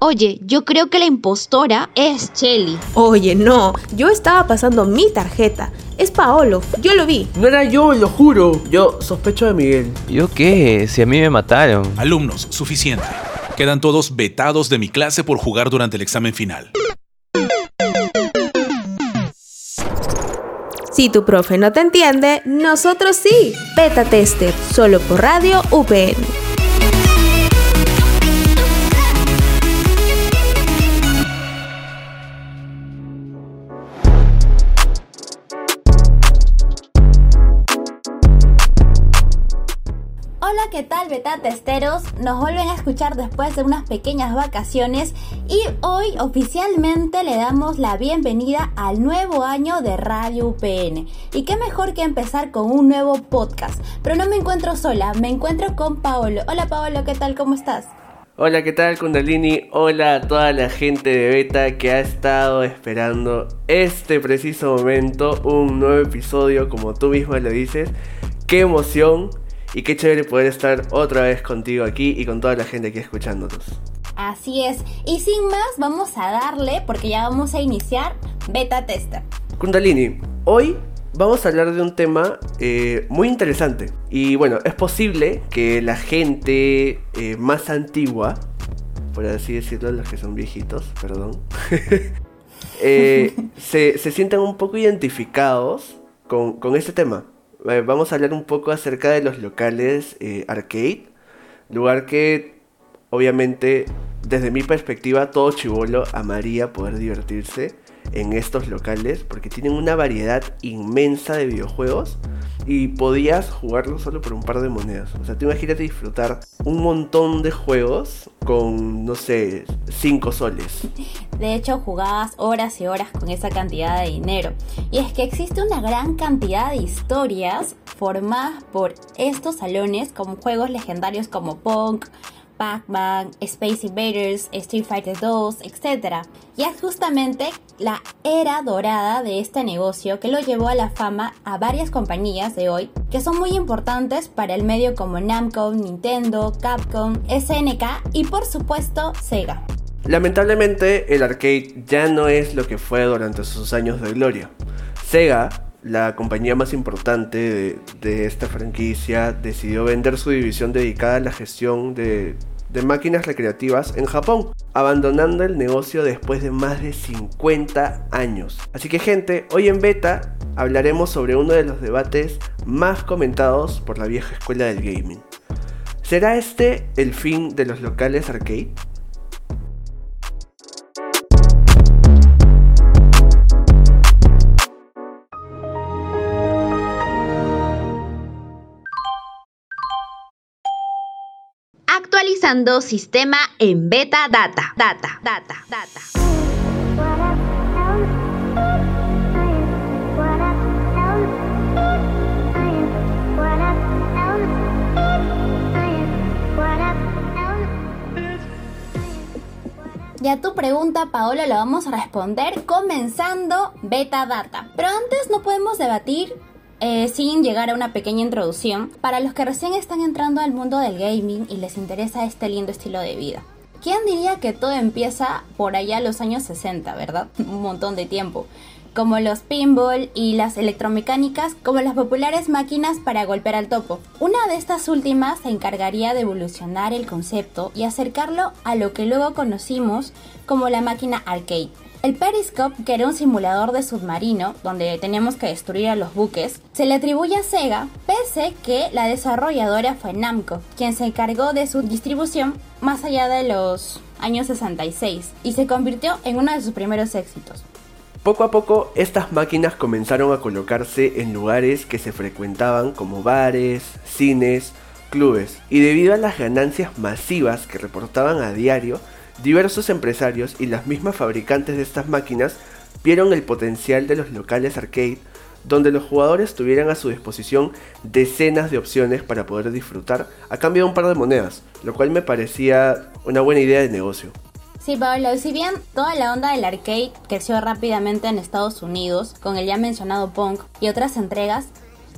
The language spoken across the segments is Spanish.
Oye, yo creo que la impostora es Shelly. Oye, no, yo estaba pasando mi tarjeta. Es Paolo, yo lo vi. No era yo, lo juro. Yo sospecho de Miguel. ¿Yo qué? Si a mí me mataron. Alumnos, suficiente. Quedan todos vetados de mi clase por jugar durante el examen final. Si tu profe no te entiende, nosotros sí. Beta Tester, solo por Radio UPN. ¿Qué tal beta testeros? Nos vuelven a escuchar después de unas pequeñas vacaciones y hoy oficialmente le damos la bienvenida al nuevo año de Radio UPN. Y qué mejor que empezar con un nuevo podcast. Pero no me encuentro sola, me encuentro con Paolo. Hola Paolo, ¿qué tal? ¿Cómo estás? Hola, ¿qué tal Kundalini? Hola a toda la gente de Beta que ha estado esperando este preciso momento, un nuevo episodio como tú misma lo dices. ¡Qué emoción! Y qué chévere poder estar otra vez contigo aquí y con toda la gente aquí escuchándonos. Así es. Y sin más, vamos a darle porque ya vamos a iniciar Beta Tester. Kundalini, hoy vamos a hablar de un tema eh, muy interesante. Y bueno, es posible que la gente eh, más antigua, por así decirlo, los que son viejitos, perdón, eh, se, se sientan un poco identificados con, con este tema. Eh, vamos a hablar un poco acerca de los locales eh, arcade. Lugar que, obviamente, desde mi perspectiva, todo chivolo amaría poder divertirse en estos locales porque tienen una variedad inmensa de videojuegos y podías jugarlo solo por un par de monedas. O sea, te imagínate disfrutar un montón de juegos con, no sé, 5 soles. De hecho, jugabas horas y horas con esa cantidad de dinero. Y es que existe una gran cantidad de historias formadas por estos salones como juegos legendarios como Punk, Pac-Man, Space Invaders, Street Fighter 2, etc. Y es justamente la era dorada de este negocio que lo llevó a la fama a varias compañías de hoy que son muy importantes para el medio como Namco, Nintendo, Capcom, SNK y por supuesto Sega. Lamentablemente el arcade ya no es lo que fue durante sus años de gloria. Sega la compañía más importante de, esta franquicia decidió vender su división dedicada a la gestión de, máquinas recreativas en Japón, abandonando el negocio después de más de 50 años. Así que gente, hoy en Beta hablaremos sobre uno de los debates más comentados por la vieja escuela del gaming. ¿Será este el fin de los locales arcade? Sistema en beta data. Data, data, data. Y a tu pregunta, Paola, la vamos a responder comenzando beta data. Pero antes no podemos debatir eh, sin llegar a una pequeña introducción para los que recién están entrando al mundo del gaming y les interesa este lindo estilo de vida. ¿Quién diría que todo empieza por allá los años 60, verdad? Un montón de tiempo. Como los pinball y las electromecánicas, como las populares máquinas para golpear al topo. Una de estas últimas se encargaría de evolucionar el concepto y acercarlo a lo que luego conocimos como la máquina arcade el Periscope, que era un simulador de submarino donde teníamos que destruir a los buques, se le atribuye a Sega, pese que la desarrolladora fue Namco, quien se encargó de su distribución más allá de los años 66 y se convirtió en uno de sus primeros éxitos. Poco a poco, estas máquinas comenzaron a colocarse en lugares que se frecuentaban como bares, cines, clubes, y debido a las ganancias masivas que reportaban a diario, Diversos empresarios y las mismas fabricantes de estas máquinas vieron el potencial de los locales arcade donde los jugadores tuvieran a su disposición decenas de opciones para poder disfrutar a cambio de un par de monedas, lo cual me parecía una buena idea de negocio. Sí, Pablo, si bien toda la onda del arcade creció rápidamente en Estados Unidos con el ya mencionado Punk y otras entregas,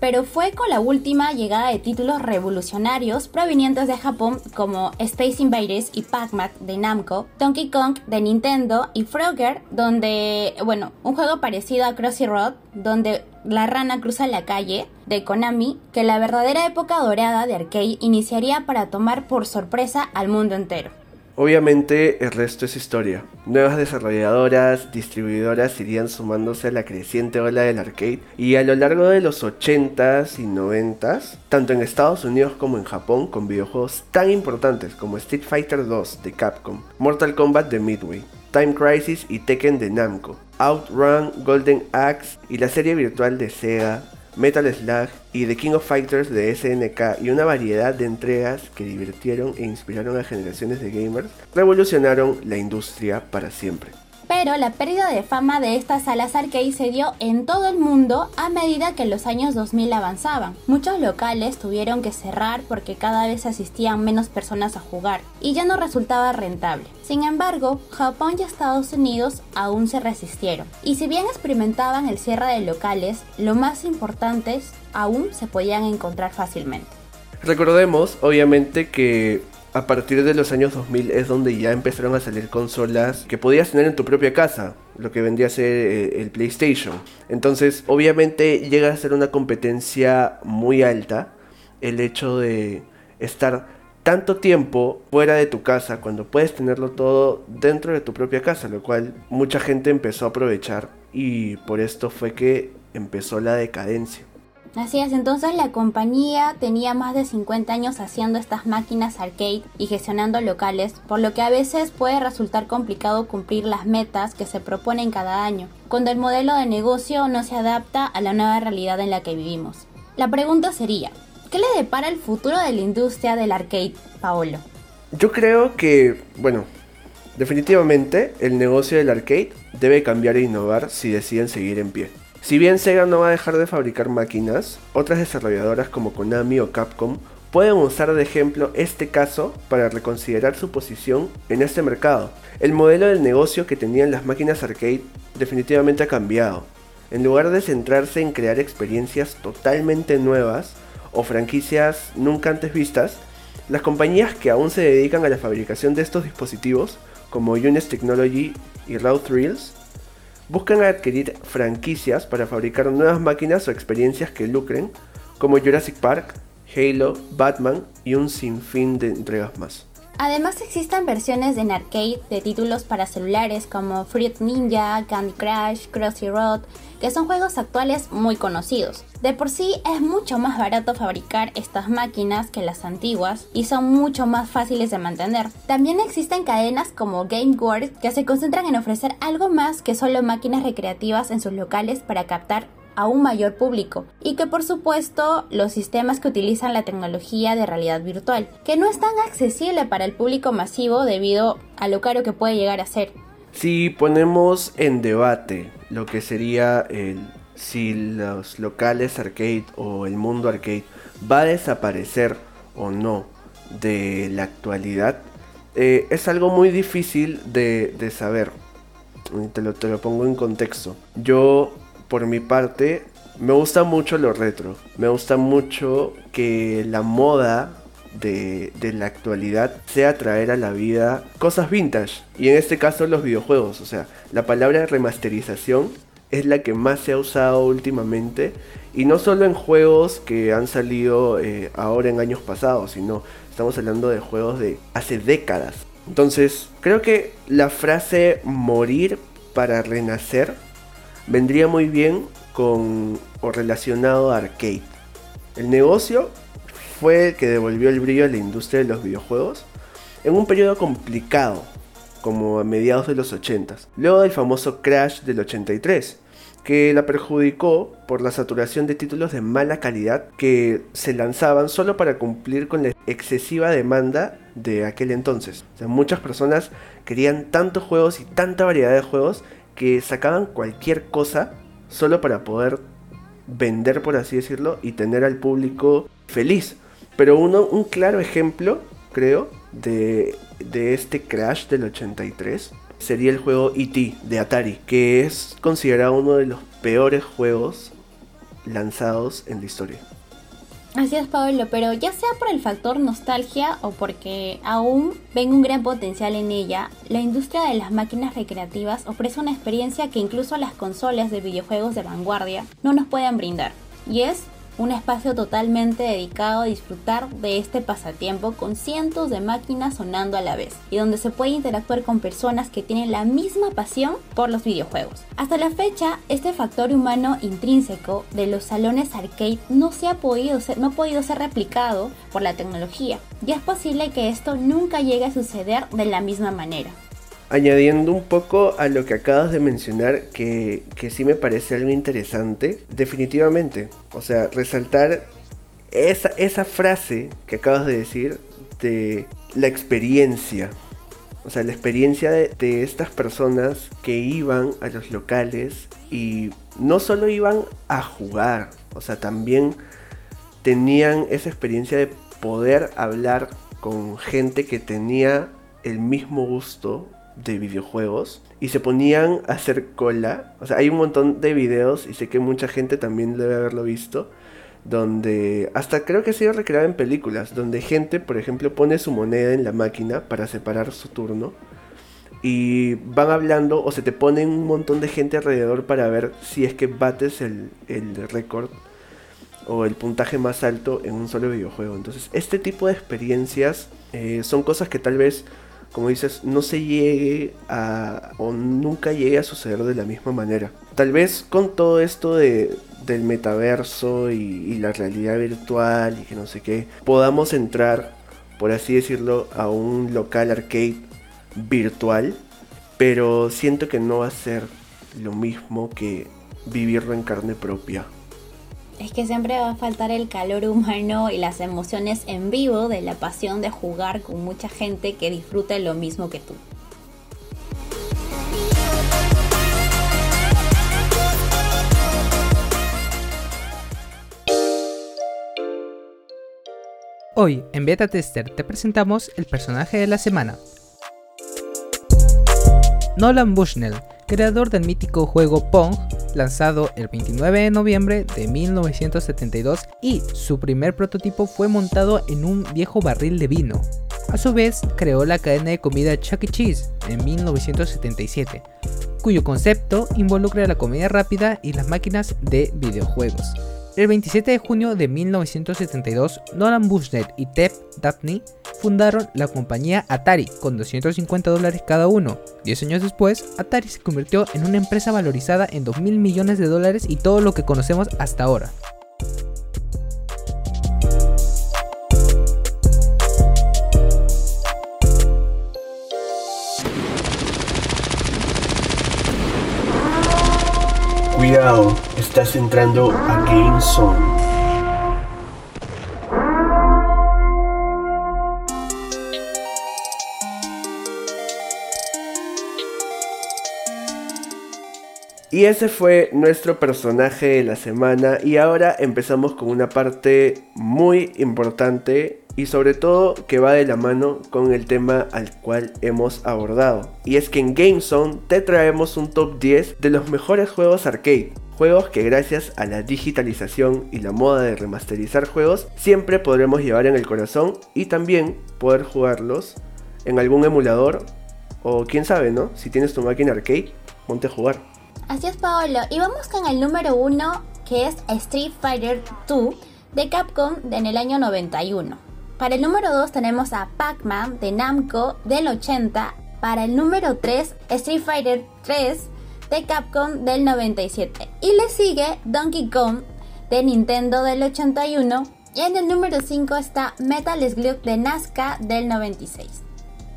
pero fue con la última llegada de títulos revolucionarios provenientes de Japón como Space Invaders y Pac-Man de Namco, Donkey Kong de Nintendo y Frogger, donde, bueno, un juego parecido a Crossy Road, donde la rana cruza la calle de Konami, que la verdadera época dorada de arcade iniciaría para tomar por sorpresa al mundo entero. Obviamente el resto es historia. Nuevas desarrolladoras, distribuidoras irían sumándose a la creciente ola del arcade y a lo largo de los 80s y 90s, tanto en Estados Unidos como en Japón, con videojuegos tan importantes como Street Fighter 2 de Capcom, Mortal Kombat de Midway, Time Crisis y Tekken de Namco, Outrun, Golden Axe y la serie virtual de Sega, Metal Slug y The King of Fighters de SNK y una variedad de entregas que divirtieron e inspiraron a generaciones de gamers, revolucionaron la industria para siempre. Pero la pérdida de fama de estas salas arcade se dio en todo el mundo a medida que los años 2000 avanzaban. Muchos locales tuvieron que cerrar porque cada vez asistían menos personas a jugar y ya no resultaba rentable. Sin embargo, Japón y Estados Unidos aún se resistieron. Y si bien experimentaban el cierre de locales, lo más importante aún se podían encontrar fácilmente. Recordemos, obviamente, que a partir de los años 2000 es donde ya empezaron a salir consolas que podías tener en tu propia casa, lo que vendría a ser eh, el PlayStation. Entonces, obviamente llega a ser una competencia muy alta el hecho de estar tanto tiempo fuera de tu casa cuando puedes tenerlo todo dentro de tu propia casa, lo cual mucha gente empezó a aprovechar y por esto fue que empezó la decadencia. Así es, entonces la compañía tenía más de 50 años haciendo estas máquinas arcade y gestionando locales, por lo que a veces puede resultar complicado cumplir las metas que se proponen cada año, cuando el modelo de negocio no se adapta a la nueva realidad en la que vivimos. La pregunta sería, ¿qué le depara el futuro de la industria del arcade, Paolo? Yo creo que, bueno, definitivamente el negocio del arcade debe cambiar e innovar si deciden seguir en pie. Si bien Sega no va a dejar de fabricar máquinas, otras desarrolladoras como Konami o Capcom pueden usar de ejemplo este caso para reconsiderar su posición en este mercado. El modelo del negocio que tenían las máquinas arcade definitivamente ha cambiado. En lugar de centrarse en crear experiencias totalmente nuevas o franquicias nunca antes vistas, las compañías que aún se dedican a la fabricación de estos dispositivos, como Unis Technology y Raw Thrills, buscan adquirir franquicias para fabricar nuevas máquinas o experiencias que lucren, como Jurassic Park, Halo, Batman y un sinfín de entregas más. Además existen versiones en arcade de títulos para celulares como Fruit Ninja, Candy Crush, Crossy Road, que son juegos actuales muy conocidos. De por sí es mucho más barato fabricar estas máquinas que las antiguas y son mucho más fáciles de mantener. También existen cadenas como Game World que se concentran en ofrecer algo más que solo máquinas recreativas en sus locales para captar a un mayor público y que por supuesto los sistemas que utilizan la tecnología de realidad virtual, que no es tan accesible para el público masivo debido a lo caro que puede llegar a ser. Si ponemos en debate lo que sería el si los locales arcade o el mundo arcade va a desaparecer o no de la actualidad, eh, es algo muy difícil de, de saber. Te lo, te lo pongo en contexto. Yo por mi parte, me gusta mucho lo retro. Me gusta mucho que la moda de, la actualidad sea traer a la vida cosas vintage. Y en este caso los videojuegos. O sea, la palabra remasterización es la que más se ha usado últimamente. Y no solo en juegos que han salido eh, ahora en años pasados, sino estamos hablando de juegos de hace décadas. Entonces, creo que la frase morir para renacer vendría muy bien con o relacionado a arcade. El negocio fue el que devolvió el brillo a la industria de los videojuegos en un periodo complicado, como a mediados de los 80, luego del famoso crash del 83, que la perjudicó por la saturación de títulos de mala calidad que se lanzaban solo para cumplir con la excesiva demanda de aquel entonces. muchas personas querían tantos juegos y tanta variedad de juegos que sacaban cualquier cosa solo para poder vender, por así decirlo, y tener al público feliz. Pero uno, un claro ejemplo, creo, de, de este crash del 83 sería el juego E.T. de Atari, que es considerado uno de los peores juegos lanzados en la historia. Así es, Pablo, pero ya sea por el factor nostalgia o porque aún ven un gran potencial en ella, la industria de las máquinas recreativas ofrece una experiencia que incluso las consolas de videojuegos de vanguardia no nos pueden brindar, y es un espacio totalmente dedicado a disfrutar de este pasatiempo con cientos de máquinas sonando a la vez y donde se puede interactuar con personas que tienen la misma pasión por los videojuegos. Hasta la fecha, este factor humano intrínseco de los salones arcade no se ha podido ser, no ha podido ser replicado por la tecnología y es posible que esto nunca llegue a suceder de la misma manera. Añadiendo un poco a lo que acabas de mencionar, que, sí me parece algo interesante, definitivamente, o sea, resaltar esa, esa frase que acabas de decir de la experiencia, o sea, la experiencia de, de, estas personas que iban a los locales y no solo iban a jugar, o sea, también tenían esa experiencia de poder hablar con gente que tenía el mismo gusto de videojuegos y se ponían a hacer cola. O sea, hay un montón de videos y sé que mucha gente también debe haberlo visto. Donde hasta creo que ha sido recreado en películas. Donde gente, por ejemplo, pone su moneda en la máquina para separar su turno. Y van hablando o se te ponen un montón de gente alrededor para ver si es que bates el, el récord o el puntaje más alto en un solo videojuego. Entonces, este tipo de experiencias eh, son cosas que tal vez como dices, no se llegue a o nunca llegue a suceder de la misma manera. Tal vez con todo esto de, del metaverso y, la realidad virtual y que no sé qué, podamos entrar, por así decirlo, a un local arcade virtual, pero siento que no va a ser lo mismo que vivirlo en carne propia es que siempre va a faltar el calor humano y las emociones en vivo de la pasión de jugar con mucha gente que disfruta lo mismo que tú. Hoy en Beta Tester te presentamos el personaje de la semana. Nolan Bushnell, creador del mítico juego Pong, lanzado el 29 de noviembre de 1972 y su primer prototipo fue montado en un viejo barril de vino. A su vez, creó la cadena de comida Chuck E. Cheese en 1977, cuyo concepto involucra la comida rápida y las máquinas de videojuegos. El 27 de junio de 1972, Nolan Bushnell y Ted Dabney fundaron la compañía Atari con 250 dólares cada uno. Diez años después, Atari se convirtió en una empresa valorizada en 2 mil millones de dólares y todo lo que conocemos hasta ahora. Cuidado, estás entrando a Game Zone. Y ese fue nuestro personaje de la semana y ahora empezamos con una parte muy importante y sobre todo que va de la mano con el tema al cual hemos abordado. Y es que en GameZone te traemos un top 10 de los mejores juegos arcade. Juegos que gracias a la digitalización y la moda de remasterizar juegos siempre podremos llevar en el corazón y también poder jugarlos en algún emulador o quién sabe, ¿no? Si tienes tu máquina arcade, ponte a jugar. Así es, Paolo. Y vamos con el número uno, que es Street Fighter 2 de Capcom en el año 91. Para el número 2 tenemos a Pac-Man de Namco del 80. Para el número 3, Street Fighter 3 de Capcom del 97. Y le sigue Donkey Kong de Nintendo del 81. Y en el número 5 está Metal Slug de Nazca del 96.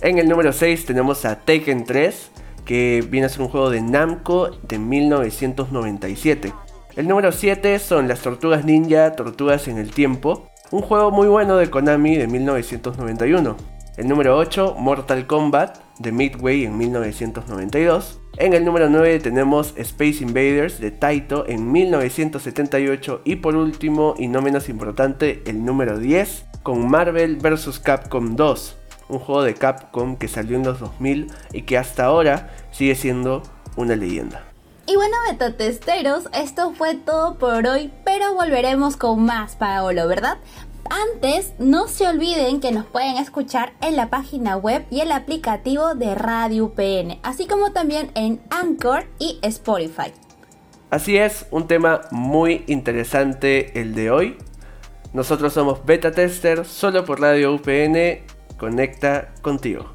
En el número 6 tenemos a Taken 3 que viene a ser un juego de Namco de 1997. El número 7 son las Tortugas Ninja, Tortugas en el Tiempo, un juego muy bueno de Konami de 1991. El número 8, Mortal Kombat de Midway en 1992. En el número 9 tenemos Space Invaders de Taito en 1978 y por último y no menos importante el número 10 con Marvel vs. Capcom 2 un juego de Capcom que salió en los 2000 y que hasta ahora sigue siendo una leyenda. Y bueno, beta testeros, esto fue todo por hoy, pero volveremos con más, Paolo, ¿verdad? Antes, no se olviden que nos pueden escuchar en la página web y el aplicativo de Radio UPN, así como también en Anchor y Spotify. Así es, un tema muy interesante el de hoy. Nosotros somos Beta Tester, solo por Radio UPN. Conecta contigo.